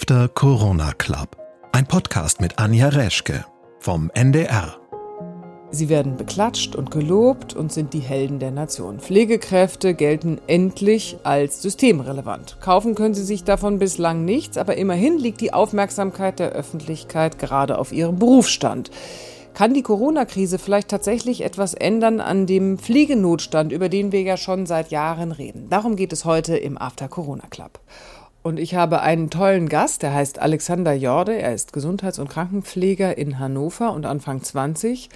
After Corona Club. Ein Podcast mit Anja Reschke vom NDR. Sie werden beklatscht und gelobt und sind die Helden der Nation. Pflegekräfte gelten endlich als systemrelevant. Kaufen können sie sich davon bislang nichts, aber immerhin liegt die Aufmerksamkeit der Öffentlichkeit gerade auf ihrem Berufsstand. Kann die Corona-Krise vielleicht tatsächlich etwas ändern an dem Pflegenotstand, über den wir ja schon seit Jahren reden? Darum geht es heute im After Corona Club. Und ich habe einen tollen Gast, der heißt Alexander Jorde. Er ist Gesundheits- und Krankenpfleger in Hannover und Anfang 20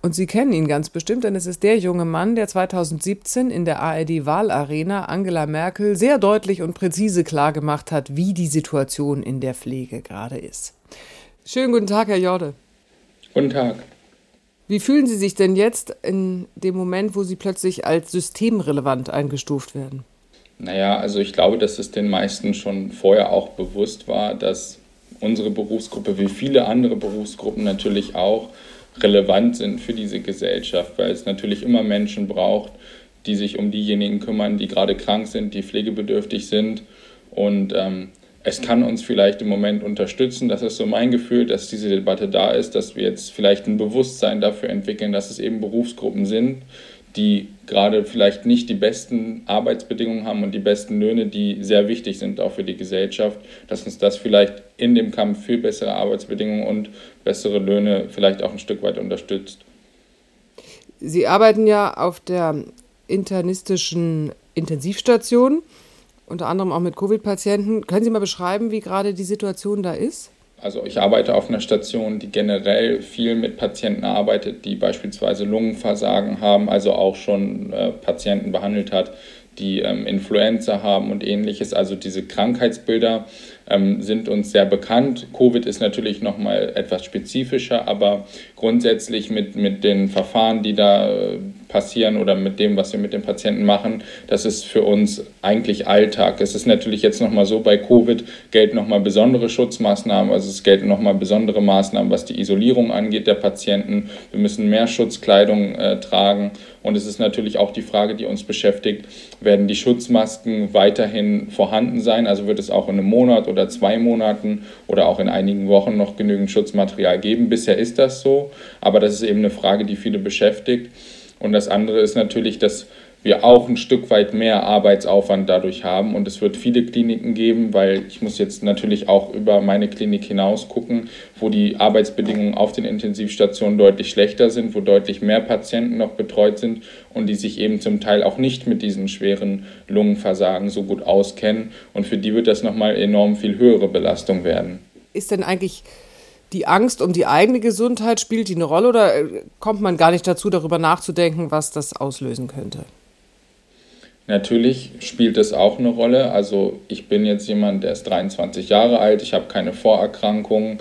und Sie kennen ihn ganz bestimmt, denn es ist der junge Mann, der 2017 in der ARD-Wahlarena Angela Merkel sehr deutlich und präzise klargemacht hat, wie die Situation in der Pflege gerade ist. Schönen guten Tag, Herr Jorde. Guten Tag. Wie fühlen Sie sich denn jetzt in dem Moment, wo Sie plötzlich als systemrelevant eingestuft werden? Naja, also ich glaube, dass es den meisten schon vorher auch bewusst war, dass unsere Berufsgruppe wie viele andere Berufsgruppen natürlich auch relevant sind für diese Gesellschaft, weil es natürlich immer Menschen braucht, die sich um diejenigen kümmern, die gerade krank sind, die pflegebedürftig sind. Und ähm, es kann uns vielleicht im Moment unterstützen. Das ist so mein Gefühl, dass diese Debatte da ist, dass wir jetzt vielleicht ein Bewusstsein dafür entwickeln, dass es eben Berufsgruppen sind, die gerade vielleicht nicht die besten Arbeitsbedingungen haben und die besten Löhne, die sehr wichtig sind auch für die Gesellschaft, dass uns das vielleicht in dem Kampf für bessere Arbeitsbedingungen und bessere Löhne vielleicht auch ein Stück weit unterstützt. Sie arbeiten ja auf der internistischen Intensivstation, unter anderem auch mit Covid-Patienten. Können Sie mal beschreiben, wie gerade die Situation da ist? Also ich arbeite auf einer Station, die generell viel mit Patienten arbeitet, die beispielsweise Lungenversagen haben, also auch schon äh, Patienten behandelt hat, die ähm, Influenza haben und ähnliches. Also diese Krankheitsbilder ähm, sind uns sehr bekannt. Covid ist natürlich nochmal etwas spezifischer, aber grundsätzlich mit, mit den Verfahren, die da äh, passieren oder mit dem, was wir mit den Patienten machen, das ist für uns eigentlich Alltag. Es ist natürlich jetzt nochmal so, bei Covid gelten nochmal besondere Schutzmaßnahmen, also es gelten nochmal besondere Maßnahmen, was die Isolierung angeht der Patienten. Wir müssen mehr Schutzkleidung äh, tragen und es ist natürlich auch die Frage, die uns beschäftigt, werden die Schutzmasken weiterhin vorhanden sein? Also wird es auch in einem Monat oder zwei Monaten oder auch in einigen Wochen noch genügend Schutzmaterial geben? Bisher ist das so, aber das ist eben eine Frage, die viele beschäftigt. Und das andere ist natürlich, dass wir auch ein Stück weit mehr Arbeitsaufwand dadurch haben. Und es wird viele Kliniken geben, weil ich muss jetzt natürlich auch über meine Klinik hinaus gucken, wo die Arbeitsbedingungen auf den Intensivstationen deutlich schlechter sind, wo deutlich mehr Patienten noch betreut sind und die sich eben zum Teil auch nicht mit diesen schweren Lungenversagen so gut auskennen. Und für die wird das nochmal enorm viel höhere Belastung werden. Ist denn eigentlich die Angst um die eigene Gesundheit, spielt die eine Rolle oder äh, kommt man gar nicht dazu, darüber nachzudenken, was das auslösen könnte? Natürlich spielt es auch eine Rolle. Also ich bin jetzt jemand, der ist 23 Jahre alt, ich habe keine Vorerkrankungen.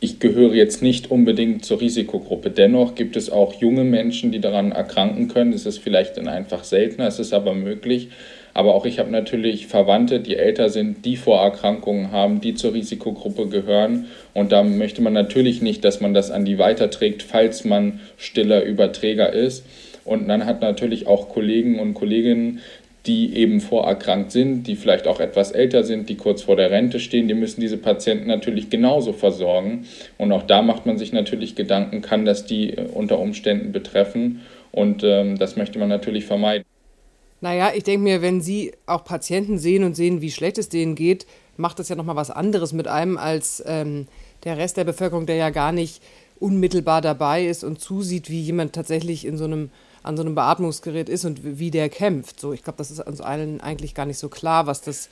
Ich gehöre jetzt nicht unbedingt zur Risikogruppe. Dennoch gibt es auch junge Menschen, die daran erkranken können. Es ist vielleicht dann einfach seltener, es ist aber möglich. Aber auch ich habe natürlich Verwandte, die älter sind, die Vorerkrankungen haben, die zur Risikogruppe gehören. Und da möchte man natürlich nicht, dass man das an die weiterträgt, falls man stiller Überträger ist. Und dann hat natürlich auch Kollegen und Kolleginnen, die eben vorerkrankt sind, die vielleicht auch etwas älter sind, die kurz vor der Rente stehen, die müssen diese Patienten natürlich genauso versorgen. Und auch da macht man sich natürlich Gedanken, kann das die äh, unter Umständen betreffen? Und ähm, das möchte man natürlich vermeiden. Naja, ich denke mir, wenn Sie auch Patienten sehen und sehen, wie schlecht es denen geht, macht das ja nochmal was anderes mit einem als ähm, der Rest der Bevölkerung, der ja gar nicht unmittelbar dabei ist und zusieht, wie jemand tatsächlich in so einem, an so einem Beatmungsgerät ist und wie der kämpft. So, ich glaube, das ist uns allen eigentlich gar nicht so klar, was, das,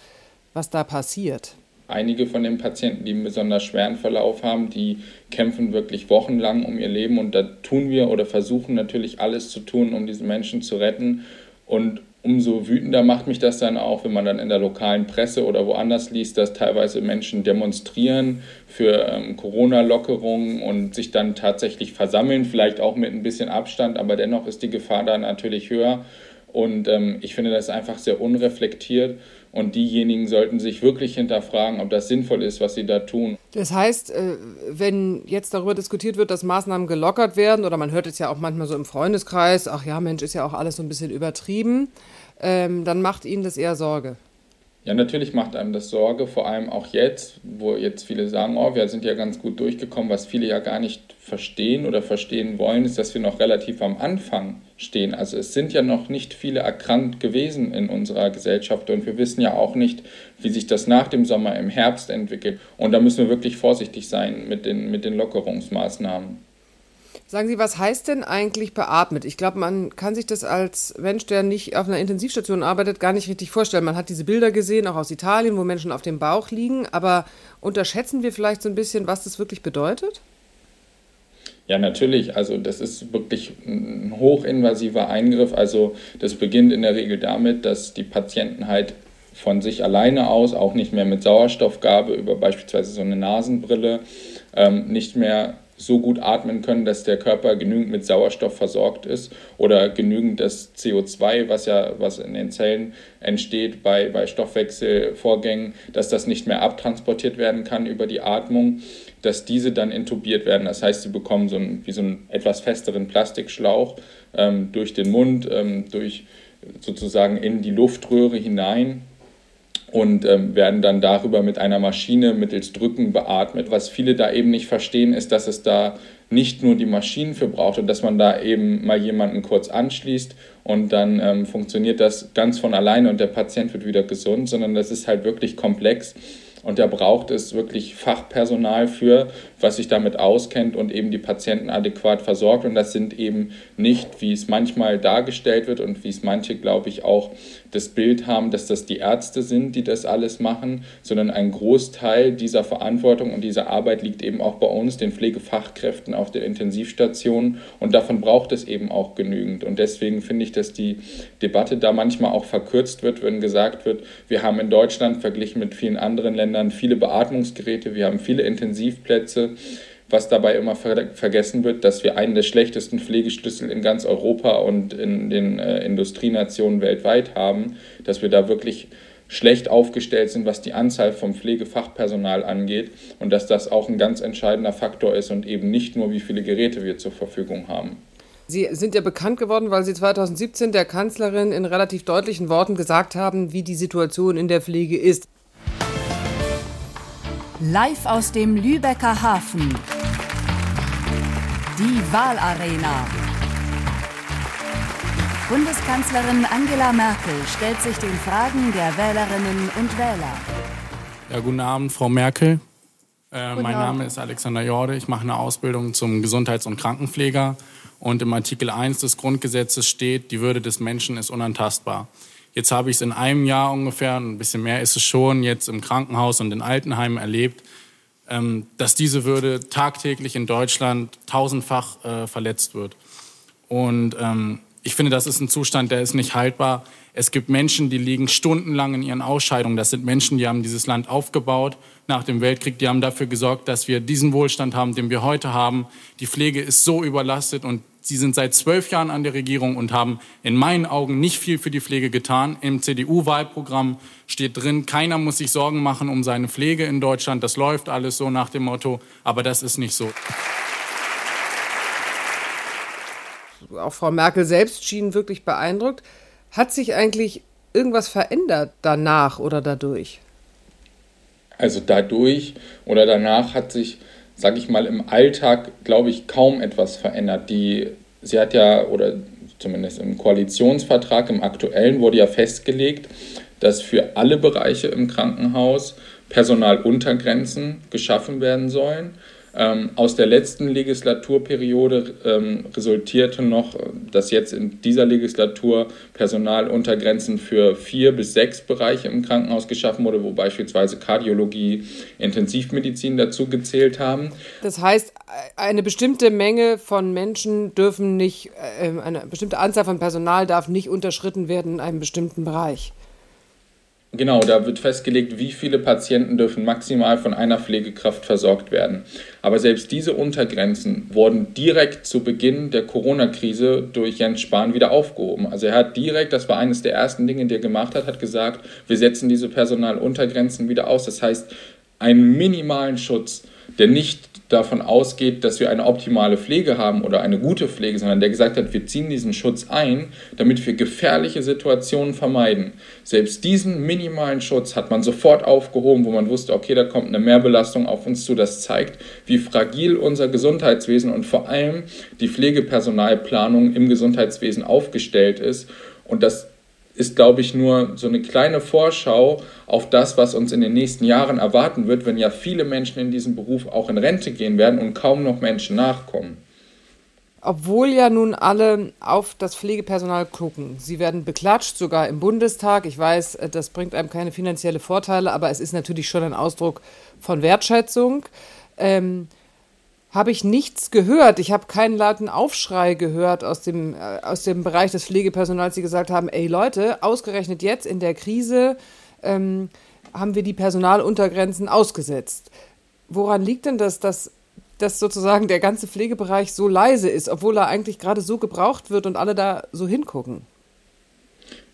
was da passiert. Einige von den Patienten, die einen besonders schweren Verlauf haben, die kämpfen wirklich wochenlang um ihr Leben und da tun wir oder versuchen natürlich alles zu tun, um diese Menschen zu retten. Und umso wütender macht mich das dann auch, wenn man dann in der lokalen Presse oder woanders liest, dass teilweise Menschen demonstrieren für ähm, Corona-Lockerungen und sich dann tatsächlich versammeln, vielleicht auch mit ein bisschen Abstand, aber dennoch ist die Gefahr da natürlich höher. Und ähm, ich finde das einfach sehr unreflektiert. Und diejenigen sollten sich wirklich hinterfragen, ob das sinnvoll ist, was sie da tun. Das heißt, äh, wenn jetzt darüber diskutiert wird, dass Maßnahmen gelockert werden, oder man hört es ja auch manchmal so im Freundeskreis, ach ja, Mensch, ist ja auch alles so ein bisschen übertrieben, ähm, dann macht Ihnen das eher Sorge. Ja, natürlich macht einem das Sorge, vor allem auch jetzt, wo jetzt viele sagen, oh, wir sind ja ganz gut durchgekommen. Was viele ja gar nicht verstehen oder verstehen wollen, ist, dass wir noch relativ am Anfang stehen. Also es sind ja noch nicht viele erkrankt gewesen in unserer Gesellschaft und wir wissen ja auch nicht, wie sich das nach dem Sommer im Herbst entwickelt. Und da müssen wir wirklich vorsichtig sein mit den, mit den Lockerungsmaßnahmen. Sagen Sie, was heißt denn eigentlich beatmet? Ich glaube, man kann sich das als Mensch, der nicht auf einer Intensivstation arbeitet, gar nicht richtig vorstellen. Man hat diese Bilder gesehen, auch aus Italien, wo Menschen auf dem Bauch liegen. Aber unterschätzen wir vielleicht so ein bisschen, was das wirklich bedeutet? Ja, natürlich. Also das ist wirklich ein hochinvasiver Eingriff. Also das beginnt in der Regel damit, dass die Patienten halt von sich alleine aus, auch nicht mehr mit Sauerstoffgabe über beispielsweise so eine Nasenbrille, ähm, nicht mehr so gut atmen können, dass der Körper genügend mit Sauerstoff versorgt ist oder genügend das CO2, was ja was in den Zellen entsteht bei, bei Stoffwechselvorgängen, dass das nicht mehr abtransportiert werden kann über die Atmung, dass diese dann intubiert werden. Das heißt, sie bekommen so einen, wie so einen etwas festeren Plastikschlauch ähm, durch den Mund, ähm, durch sozusagen in die Luftröhre hinein und ähm, werden dann darüber mit einer Maschine mittels Drücken beatmet. Was viele da eben nicht verstehen, ist, dass es da nicht nur die Maschinen für braucht und dass man da eben mal jemanden kurz anschließt und dann ähm, funktioniert das ganz von alleine und der Patient wird wieder gesund, sondern das ist halt wirklich komplex und da braucht es wirklich Fachpersonal für, was sich damit auskennt und eben die Patienten adäquat versorgt. Und das sind eben nicht, wie es manchmal dargestellt wird und wie es manche, glaube ich, auch das Bild haben, dass das die Ärzte sind, die das alles machen, sondern ein Großteil dieser Verantwortung und dieser Arbeit liegt eben auch bei uns, den Pflegefachkräften auf den Intensivstationen. Und davon braucht es eben auch genügend. Und deswegen finde ich, dass die Debatte da manchmal auch verkürzt wird, wenn gesagt wird, wir haben in Deutschland verglichen mit vielen anderen Ländern viele Beatmungsgeräte, wir haben viele Intensivplätze was dabei immer ver vergessen wird, dass wir einen der schlechtesten Pflegeschlüssel in ganz Europa und in den äh, Industrienationen weltweit haben, dass wir da wirklich schlecht aufgestellt sind, was die Anzahl vom Pflegefachpersonal angeht und dass das auch ein ganz entscheidender Faktor ist und eben nicht nur, wie viele Geräte wir zur Verfügung haben. Sie sind ja bekannt geworden, weil Sie 2017 der Kanzlerin in relativ deutlichen Worten gesagt haben, wie die Situation in der Pflege ist. Live aus dem Lübecker Hafen. Die Wahlarena. Bundeskanzlerin Angela Merkel stellt sich den Fragen der Wählerinnen und Wähler. Ja, guten Abend, Frau Merkel. Äh, mein Name ist Alexander Jorde. Ich mache eine Ausbildung zum Gesundheits- und Krankenpfleger. Und im Artikel 1 des Grundgesetzes steht, die Würde des Menschen ist unantastbar. Jetzt habe ich es in einem Jahr ungefähr, ein bisschen mehr ist es schon, jetzt im Krankenhaus und in Altenheimen erlebt, ähm, dass diese Würde tagtäglich in Deutschland tausendfach äh, verletzt wird. Und ähm, ich finde, das ist ein Zustand, der ist nicht haltbar. Es gibt Menschen, die liegen stundenlang in ihren Ausscheidungen. Das sind Menschen, die haben dieses Land aufgebaut nach dem Weltkrieg. Die haben dafür gesorgt, dass wir diesen Wohlstand haben, den wir heute haben. Die Pflege ist so überlastet und Sie sind seit zwölf Jahren an der Regierung und haben in meinen Augen nicht viel für die Pflege getan. Im CDU-Wahlprogramm steht drin, keiner muss sich Sorgen machen um seine Pflege in Deutschland. Das läuft alles so nach dem Motto, aber das ist nicht so. Auch Frau Merkel selbst schien wirklich beeindruckt. Hat sich eigentlich irgendwas verändert danach oder dadurch? Also dadurch oder danach hat sich sage ich mal, im Alltag, glaube ich, kaum etwas verändert. Die, sie hat ja, oder zumindest im Koalitionsvertrag, im aktuellen, wurde ja festgelegt, dass für alle Bereiche im Krankenhaus Personaluntergrenzen geschaffen werden sollen. Ähm, aus der letzten Legislaturperiode ähm, resultierte noch, dass jetzt in dieser Legislatur Personaluntergrenzen für vier bis sechs Bereiche im Krankenhaus geschaffen wurde, wo beispielsweise Kardiologie, Intensivmedizin dazu gezählt haben. Das heißt, eine bestimmte Menge von Menschen dürfen nicht, äh, eine bestimmte Anzahl von Personal darf nicht unterschritten werden in einem bestimmten Bereich. Genau, da wird festgelegt, wie viele Patienten dürfen maximal von einer Pflegekraft versorgt werden. Aber selbst diese Untergrenzen wurden direkt zu Beginn der Corona-Krise durch Jens Spahn wieder aufgehoben. Also er hat direkt, das war eines der ersten Dinge, die er gemacht hat, hat gesagt, wir setzen diese Personaluntergrenzen wieder aus. Das heißt, einen minimalen Schutz, der nicht davon ausgeht, dass wir eine optimale Pflege haben oder eine gute Pflege, sondern der gesagt hat, wir ziehen diesen Schutz ein, damit wir gefährliche Situationen vermeiden. Selbst diesen minimalen Schutz hat man sofort aufgehoben, wo man wusste, okay, da kommt eine Mehrbelastung auf uns zu. Das zeigt, wie fragil unser Gesundheitswesen und vor allem die Pflegepersonalplanung im Gesundheitswesen aufgestellt ist. Und das ist, glaube ich, nur so eine kleine Vorschau auf das, was uns in den nächsten Jahren erwarten wird, wenn ja viele Menschen in diesem Beruf auch in Rente gehen werden und kaum noch Menschen nachkommen. Obwohl ja nun alle auf das Pflegepersonal gucken. Sie werden beklatscht, sogar im Bundestag. Ich weiß, äh, das bringt einem keine finanziellen Vorteile, aber es ist natürlich schon ein Ausdruck von Wertschätzung. Ähm, habe ich nichts gehört. Ich habe keinen lauten Aufschrei gehört aus dem, äh, aus dem Bereich des Pflegepersonals, die gesagt haben, ey Leute, ausgerechnet jetzt in der Krise ähm, haben wir die Personaluntergrenzen ausgesetzt. Woran liegt denn das, dass, dass sozusagen der ganze Pflegebereich so leise ist, obwohl er eigentlich gerade so gebraucht wird und alle da so hingucken?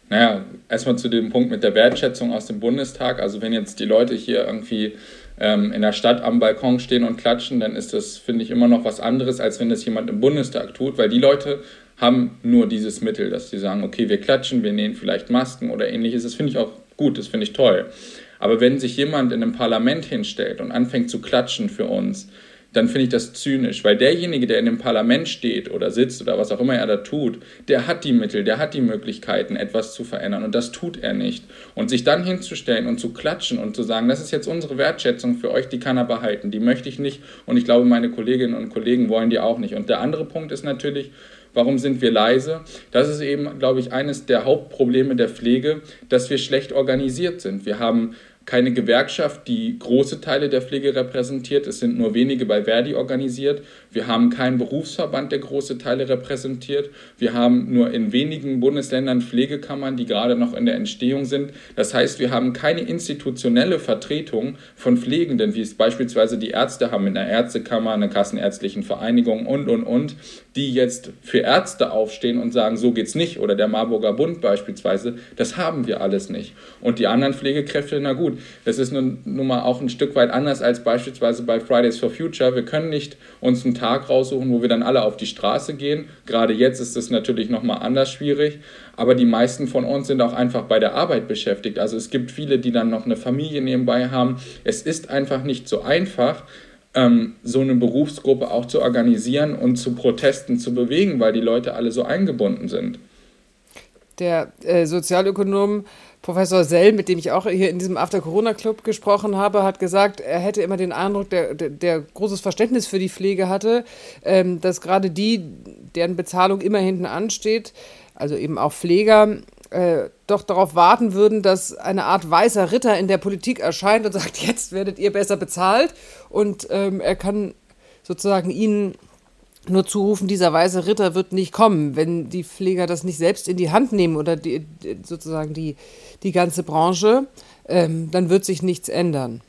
Naja, erstmal zu dem Punkt mit der Wertschätzung aus dem Bundestag. Also wenn jetzt die Leute hier irgendwie ähm, in der Stadt am Balkon stehen und klatschen, dann ist das, finde ich, immer noch was anderes, als wenn das jemand im Bundestag tut, weil die Leute haben nur dieses Mittel, dass sie sagen, okay, wir klatschen, wir nähen vielleicht Masken oder ähnliches. Das finde ich auch gut, das finde ich toll. Aber wenn sich jemand in einem Parlament hinstellt und anfängt zu klatschen für uns, dann finde ich das zynisch, weil derjenige, der in dem Parlament steht oder sitzt oder was auch immer er da tut, der hat die Mittel, der hat die Möglichkeiten, etwas zu verändern und das tut er nicht. Und sich dann hinzustellen und zu klatschen und zu sagen, das ist jetzt unsere Wertschätzung für euch, die kann er behalten, die möchte ich nicht und ich glaube, meine Kolleginnen und Kollegen wollen die auch nicht. Und der andere Punkt ist natürlich, Warum sind wir leise? Das ist eben, glaube ich, eines der Hauptprobleme der Pflege, dass wir schlecht organisiert sind. Wir haben keine Gewerkschaft, die große Teile der Pflege repräsentiert. Es sind nur wenige bei Verdi organisiert. Wir haben keinen Berufsverband, der große Teile repräsentiert. Wir haben nur in wenigen Bundesländern Pflegekammern, die gerade noch in der Entstehung sind. Das heißt, wir haben keine institutionelle Vertretung von Pflegenden, wie es beispielsweise die Ärzte haben in der Ärztekammer, einer kassenärztlichen Vereinigung und, und, und, die jetzt für Ärzte aufstehen und sagen, so geht's nicht. Oder der Marburger Bund beispielsweise. Das haben wir alles nicht. Und die anderen Pflegekräfte, na gut, das ist nun, nun mal auch ein Stück weit anders als beispielsweise bei Fridays for Future. Wir können nicht uns einen Tag raussuchen, wo wir dann alle auf die Straße gehen. Gerade jetzt ist es natürlich nochmal anders schwierig. Aber die meisten von uns sind auch einfach bei der Arbeit beschäftigt. Also es gibt viele, die dann noch eine Familie nebenbei haben. Es ist einfach nicht so einfach, ähm, so eine Berufsgruppe auch zu organisieren und zu Protesten zu bewegen, weil die Leute alle so eingebunden sind. Der äh, Sozialökonom Professor Sell, mit dem ich auch hier in diesem After-Corona-Club gesprochen habe, hat gesagt, er hätte immer den Eindruck, der, der, großes Verständnis für die Pflege hatte, ähm, dass gerade die, deren Bezahlung immer hinten ansteht, also eben auch Pfleger, äh, doch darauf warten würden, dass eine Art weißer Ritter in der Politik erscheint und sagt, jetzt werdet ihr besser bezahlt. Und ähm, er kann sozusagen ihnen nur zurufen, dieser weiße Ritter wird nicht kommen, wenn die Pfleger das nicht selbst in die Hand nehmen oder die, sozusagen die, die ganze Branche, ähm, dann wird sich nichts ändern.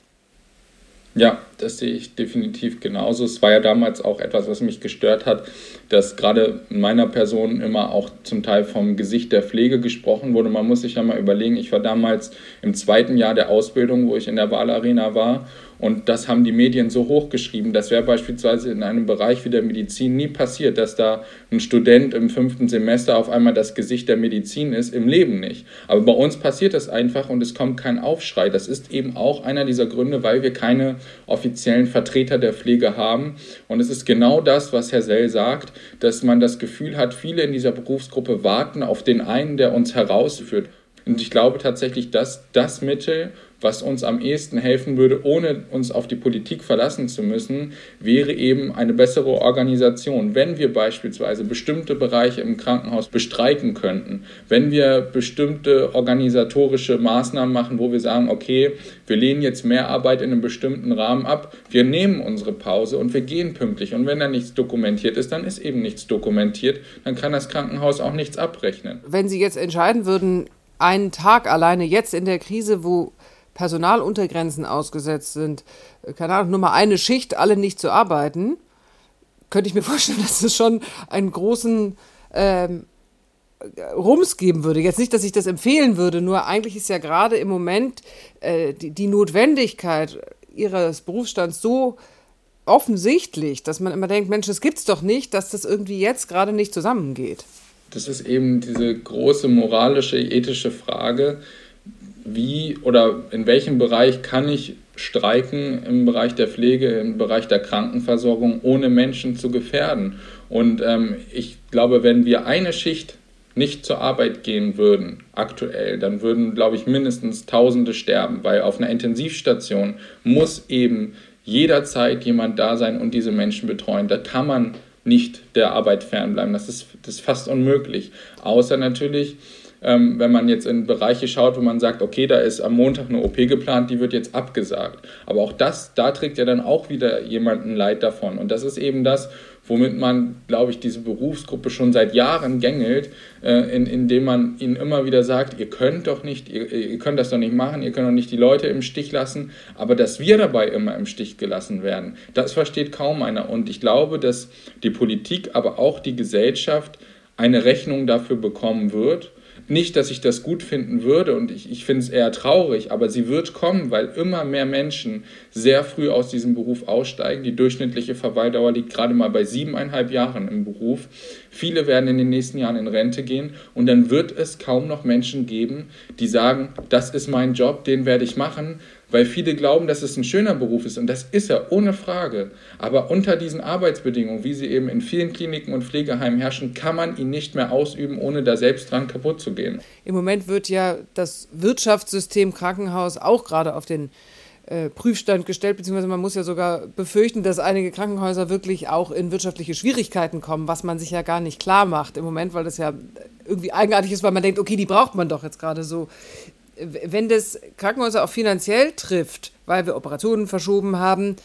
Ja, das sehe ich definitiv genauso. Es war ja damals auch etwas, was mich gestört hat, dass gerade in meiner Person immer auch zum Teil vom Gesicht der Pflege gesprochen wurde. Man muss sich ja mal überlegen, ich war damals im zweiten Jahr der Ausbildung, wo ich in der Wahlarena war und das haben die Medien so hochgeschrieben. Das wäre beispielsweise in einem Bereich wie der Medizin nie passiert, dass da ein Student im fünften Semester auf einmal das Gesicht der Medizin ist, im Leben nicht. Aber bei uns passiert das einfach und es kommt kein Aufschrei. Das ist eben auch einer dieser Gründe, weil wir keine offiziellen Vertreter der Pflege haben. Und es ist genau das, was Herr Sell sagt, dass man das Gefühl hat, viele in dieser Berufsgruppe warten auf den einen, der uns herausführt. Und ich glaube tatsächlich, dass das Mittel, was uns am ehesten helfen würde, ohne uns auf die Politik verlassen zu müssen, wäre eben eine bessere Organisation. Wenn wir beispielsweise bestimmte Bereiche im Krankenhaus bestreiken könnten, wenn wir bestimmte organisatorische Maßnahmen machen, wo wir sagen, okay, wir lehnen jetzt mehr Arbeit in einem bestimmten Rahmen ab, wir nehmen unsere Pause und wir gehen pünktlich. Und wenn da nichts dokumentiert ist, dann ist eben nichts dokumentiert, dann kann das Krankenhaus auch nichts abrechnen. Wenn Sie jetzt entscheiden würden, einen Tag alleine jetzt in der Krise, wo Personaluntergrenzen ausgesetzt sind, äh, keine Ahnung, nur mal eine Schicht, alle nicht zu arbeiten, könnte ich mir vorstellen, dass es schon einen großen ähm, Rums geben würde. Jetzt nicht, dass ich das empfehlen würde, nur eigentlich ist ja gerade im Moment äh, die, die Notwendigkeit ihres Berufsstands so offensichtlich, dass man immer denkt, Mensch, das gibt's doch nicht, dass das irgendwie jetzt gerade nicht zusammengeht. Das ist eben diese große moralische, ethische Frage, wie oder in welchem Bereich kann ich streiken im Bereich der Pflege, im Bereich der Krankenversorgung, ohne Menschen zu gefährden. Und ähm, ich glaube, wenn wir eine Schicht nicht zur Arbeit gehen würden, aktuell, dann würden, glaube ich, mindestens Tausende sterben, weil auf einer Intensivstation muss eben jederzeit jemand da sein und diese Menschen betreuen. Da kann man nicht der Arbeit fernbleiben. Das ist, das ist fast unmöglich. Außer natürlich, ähm, wenn man jetzt in Bereiche schaut, wo man sagt, okay, da ist am Montag eine OP geplant, die wird jetzt abgesagt. Aber auch das, da trägt ja dann auch wieder jemanden Leid davon. Und das ist eben das, womit man, glaube ich, diese Berufsgruppe schon seit Jahren gängelt, äh, in, indem man ihnen immer wieder sagt, ihr könnt doch nicht, ihr, ihr könnt das doch nicht machen, ihr könnt doch nicht die Leute im Stich lassen, aber dass wir dabei immer im Stich gelassen werden, das versteht kaum einer. Und ich glaube, dass die Politik, aber auch die Gesellschaft eine Rechnung dafür bekommen wird, nicht, dass ich das gut finden würde und ich, ich finde es eher traurig, aber sie wird kommen, weil immer mehr Menschen sehr früh aus diesem Beruf aussteigen. Die durchschnittliche Verweildauer liegt gerade mal bei siebeneinhalb Jahren im Beruf. Viele werden in den nächsten Jahren in Rente gehen und dann wird es kaum noch Menschen geben, die sagen, das ist mein Job, den werde ich machen, weil viele glauben, dass es ein schöner Beruf ist und das ist er ohne Frage. Aber unter diesen Arbeitsbedingungen, wie sie eben in vielen Kliniken und Pflegeheimen herrschen, kann man ihn nicht mehr ausüben, ohne da selbst dran kaputt zu gehen. Im Moment wird ja das Wirtschaftssystem Krankenhaus auch gerade auf den äh, Prüfstand gestellt, beziehungsweise man muss ja sogar befürchten, dass einige Krankenhäuser wirklich auch in wirtschaftliche Schwierigkeiten kommen, was man sich ja gar nicht klar macht im Moment, weil das ja irgendwie eigenartig ist, weil man denkt, okay, die braucht man doch jetzt gerade so wenn das Krankenhäuser auch finanziell trifft, weil wir Operationen verschoben haben,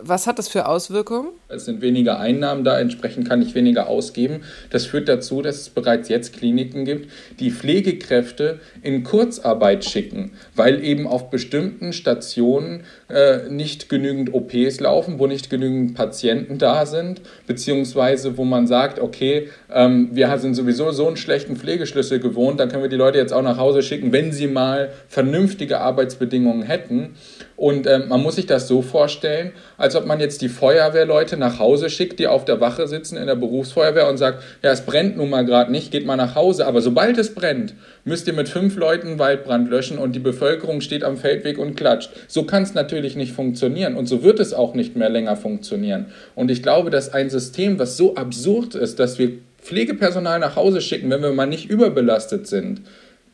was hat das für Auswirkungen? Es sind weniger Einnahmen da, entsprechend kann ich weniger ausgeben. Das führt dazu, dass es bereits jetzt Kliniken gibt, die Pflegekräfte in Kurzarbeit schicken, weil eben auf bestimmten Stationen äh, nicht genügend OPs laufen, wo nicht genügend Patienten da sind, beziehungsweise wo man sagt, okay, ähm, wir sind sowieso so einen schlechten Pflegeschlüssel gewohnt, dann können wir die Leute jetzt auch nach Hause schicken, wenn sie mal vernünftige Arbeitsbedingungen hätten. Und äh, man muss sich das so vorstellen, als ob man jetzt die Feuerwehrleute nach Hause schickt, die auf der Wache sitzen in der Berufsfeuerwehr und sagt, ja, es brennt nun mal gerade nicht, geht mal nach Hause. Aber sobald es brennt, müsst ihr mit fünf Leuten Waldbrand löschen und die Bevölkerung steht am Feldweg und klatscht. So kann es natürlich nicht funktionieren und so wird es auch nicht mehr länger funktionieren. Und ich glaube, dass ein System, was so absurd ist, dass wir Pflegepersonal nach Hause schicken, wenn wir mal nicht überbelastet sind,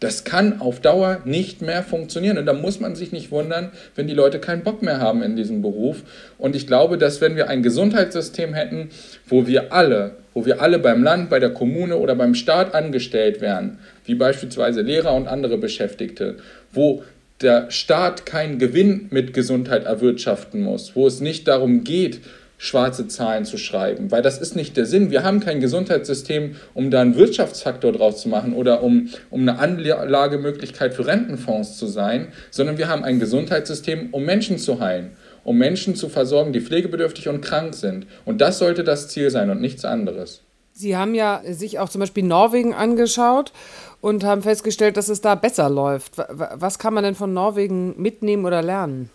das kann auf Dauer nicht mehr funktionieren. Und da muss man sich nicht wundern, wenn die Leute keinen Bock mehr haben in diesem Beruf. Und ich glaube, dass wenn wir ein Gesundheitssystem hätten, wo wir alle, wo wir alle beim Land, bei der Kommune oder beim Staat angestellt wären, wie beispielsweise Lehrer und andere Beschäftigte, wo der Staat keinen Gewinn mit Gesundheit erwirtschaften muss, wo es nicht darum geht, schwarze Zahlen zu schreiben, weil das ist nicht der Sinn. Wir haben kein Gesundheitssystem, um da einen Wirtschaftsfaktor draus zu machen oder um, um eine Anlagemöglichkeit für Rentenfonds zu sein, sondern wir haben ein Gesundheitssystem, um Menschen zu heilen, um Menschen zu versorgen, die pflegebedürftig und krank sind. Und das sollte das Ziel sein und nichts anderes. Sie haben ja sich auch zum Beispiel Norwegen angeschaut und haben festgestellt, dass es da besser läuft. Was kann man denn von Norwegen mitnehmen oder lernen?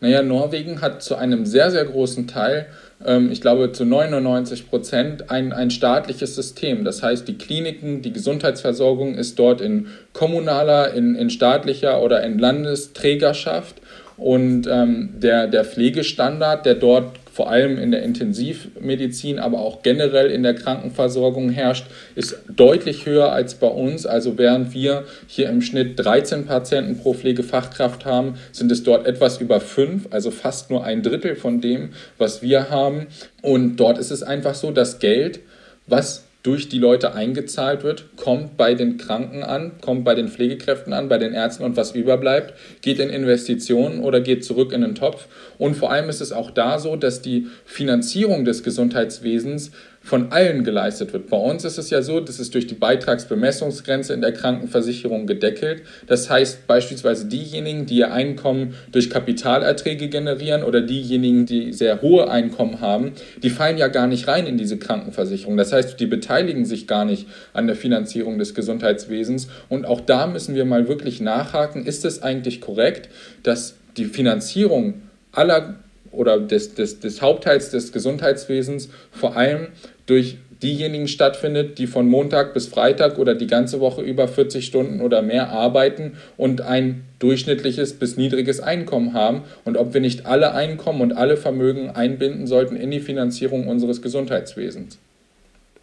Naja, Norwegen hat zu einem sehr, sehr großen Teil, ähm, ich glaube zu 99 Prozent, ein, ein staatliches System. Das heißt, die Kliniken, die Gesundheitsversorgung ist dort in kommunaler, in, in staatlicher oder in Landesträgerschaft. Und ähm, der, der Pflegestandard, der dort vor allem in der Intensivmedizin, aber auch generell in der Krankenversorgung herrscht, ist deutlich höher als bei uns. Also während wir hier im Schnitt 13 Patienten pro Pflegefachkraft haben, sind es dort etwas über fünf, also fast nur ein Drittel von dem, was wir haben. Und dort ist es einfach so, dass Geld, was durch die Leute eingezahlt wird, kommt bei den Kranken an, kommt bei den Pflegekräften an, bei den Ärzten und was überbleibt, geht in Investitionen oder geht zurück in den Topf. Und vor allem ist es auch da so, dass die Finanzierung des Gesundheitswesens von allen geleistet wird. Bei uns ist es ja so, das ist durch die Beitragsbemessungsgrenze in der Krankenversicherung gedeckelt. Das heißt beispielsweise diejenigen, die ihr Einkommen durch Kapitalerträge generieren oder diejenigen, die sehr hohe Einkommen haben, die fallen ja gar nicht rein in diese Krankenversicherung. Das heißt, die beteiligen sich gar nicht an der Finanzierung des Gesundheitswesens. Und auch da müssen wir mal wirklich nachhaken, ist es eigentlich korrekt, dass die Finanzierung aller oder des, des, des Hauptteils des Gesundheitswesens vor allem durch diejenigen stattfindet, die von Montag bis Freitag oder die ganze Woche über 40 Stunden oder mehr arbeiten und ein durchschnittliches bis niedriges Einkommen haben und ob wir nicht alle Einkommen und alle Vermögen einbinden sollten in die Finanzierung unseres Gesundheitswesens.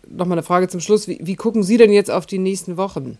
Nochmal eine Frage zum Schluss. Wie, wie gucken Sie denn jetzt auf die nächsten Wochen?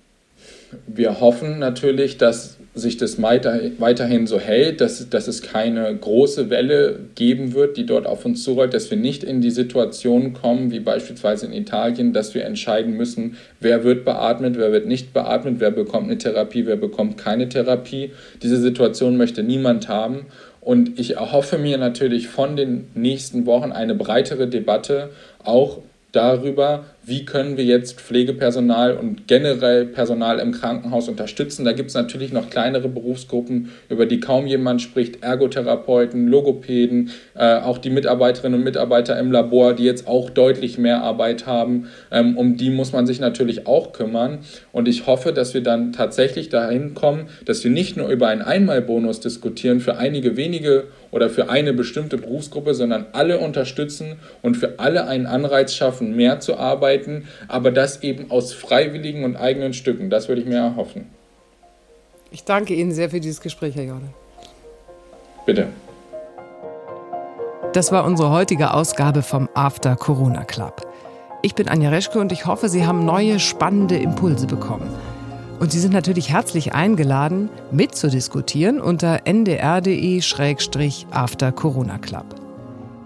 Wir hoffen natürlich, dass sich das weiterhin so hält, dass, dass es keine große Welle geben wird, die dort auf uns zurollt, dass wir nicht in die Situation kommen, wie beispielsweise in Italien, dass wir entscheiden müssen, wer wird beatmet, wer wird nicht beatmet, wer bekommt eine Therapie, wer bekommt keine Therapie. Diese Situation möchte niemand haben. Und ich erhoffe mir natürlich von den nächsten Wochen eine breitere Debatte, auch darüber, wie können wir jetzt Pflegepersonal und generell Personal im Krankenhaus unterstützen. Da gibt es natürlich noch kleinere Berufsgruppen, über die kaum jemand spricht, Ergotherapeuten, Logopäden, äh, auch die Mitarbeiterinnen und Mitarbeiter im Labor, die jetzt auch deutlich mehr Arbeit haben. Ähm, um die muss man sich natürlich auch kümmern. Und ich hoffe, dass wir dann tatsächlich dahin kommen, dass wir nicht nur über einen Einmalbonus diskutieren für einige wenige oder für eine bestimmte Berufsgruppe, sondern alle unterstützen und für alle einen Anreiz schaffen, mehr zu arbeiten arbeiten, aber das eben aus freiwilligen und eigenen Stücken. Das würde ich mir erhoffen. Ich danke Ihnen sehr für dieses Gespräch, Herr Jorde. Bitte. Das war unsere heutige Ausgabe vom After Corona Club. Ich bin Anja Reschke und ich hoffe, Sie haben neue spannende Impulse bekommen. Und Sie sind natürlich herzlich eingeladen, mitzudiskutieren unter ndr.de-after Corona Club.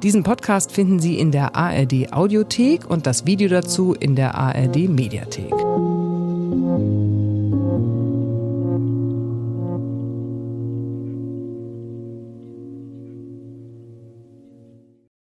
Diesen Podcast finden Sie in der ARD Audiothek und das Video dazu in der ARD Mediathek.